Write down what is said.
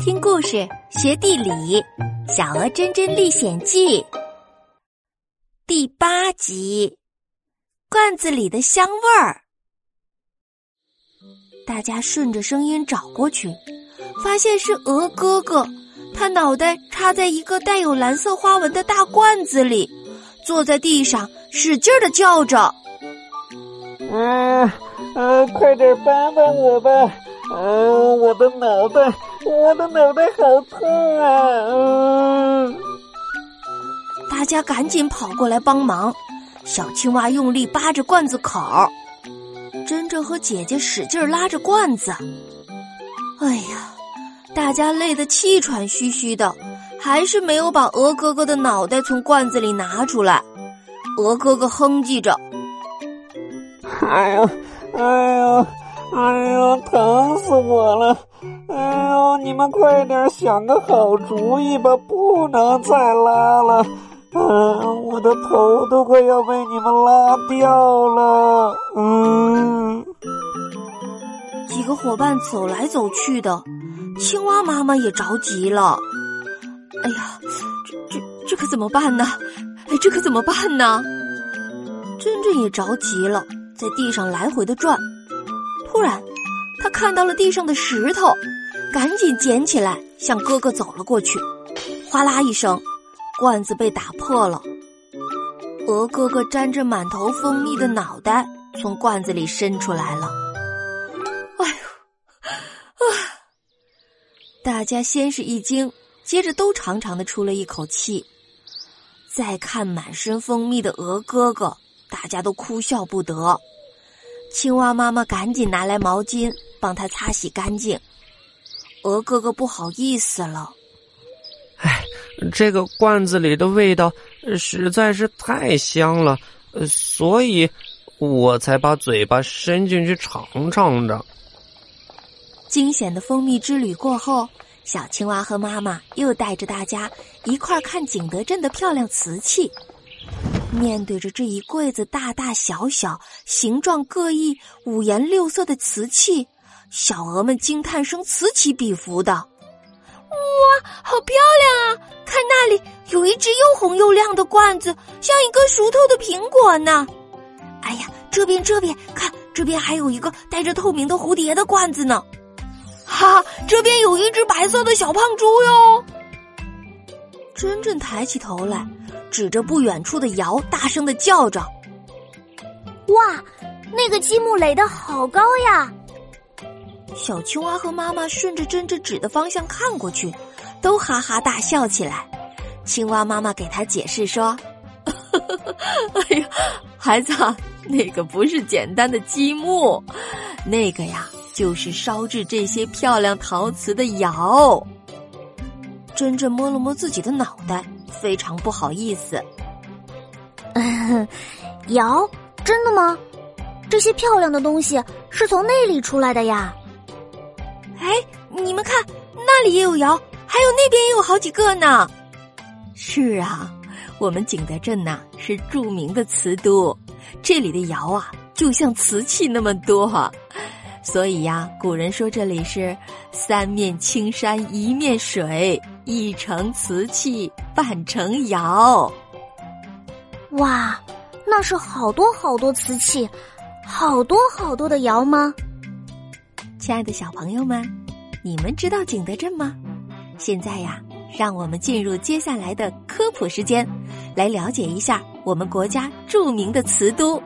听故事学地理，《小鹅真真历险记》第八集：罐子里的香味儿。大家顺着声音找过去，发现是鹅哥哥，他脑袋插在一个带有蓝色花纹的大罐子里，坐在地上使劲的叫着：“嗯，呃，快点帮帮我吧！”嗯，我的脑袋，我的脑袋好痛啊！嗯，大家赶紧跑过来帮忙。小青蛙用力扒着罐子口，珍珍和姐姐使劲拉着罐子。哎呀，大家累得气喘吁吁的，还是没有把鹅哥哥的脑袋从罐子里拿出来。鹅哥哥哼唧着：“哎呀，哎呀！”哎呦，疼死我了！哎呦，你们快点想个好主意吧，不能再拉了。嗯，我的头都快要被你们拉掉了。嗯，几个伙伴走来走去的，青蛙妈妈也着急了。哎呀，这这这可怎么办呢？哎，这可怎么办呢？珍珍也着急了，在地上来回的转。突然，他看到了地上的石头，赶紧捡起来，向哥哥走了过去。哗啦一声，罐子被打破了。鹅哥哥沾着满头蜂蜜的脑袋从罐子里伸出来了。哎呦，啊！大家先是一惊，接着都长长的出了一口气。再看满身蜂蜜的鹅哥哥，大家都哭笑不得。青蛙妈妈赶紧拿来毛巾帮它擦洗干净。鹅哥哥不好意思了，哎，这个罐子里的味道实在是太香了，所以我才把嘴巴伸进去尝尝的。惊险的蜂蜜之旅过后，小青蛙和妈妈又带着大家一块儿看景德镇的漂亮瓷器。面对着这一柜子大大小小、形状各异、五颜六色的瓷器，小鹅们惊叹声此起彼伏的。哇，好漂亮啊！看那里有一只又红又亮的罐子，像一个熟透的苹果呢。哎呀，这边这边看，这边还有一个带着透明的蝴蝶的罐子呢。哈，这边有一只白色的小胖猪哟。真正抬起头来。指着不远处的窑，大声的叫着：“哇，那个积木垒的好高呀！”小青蛙和妈妈顺着珍珍指的方向看过去，都哈哈大笑起来。青蛙妈妈给他解释说：“哎呀，孩子，那个不是简单的积木，那个呀，就是烧制这些漂亮陶瓷的窑。”珍珍摸了摸自己的脑袋。非常不好意思，窑真的吗？这些漂亮的东西是从那里出来的呀？哎，你们看，那里也有窑，还有那边也有好几个呢。是啊，我们景德镇呐是著名的瓷都，这里的窑啊就像瓷器那么多，所以呀，古人说这里是三面青山一面水。一城瓷器半城窑，哇，那是好多好多瓷器，好多好多的窑吗？亲爱的小朋友们，你们知道景德镇吗？现在呀，让我们进入接下来的科普时间，来了解一下我们国家著名的瓷都。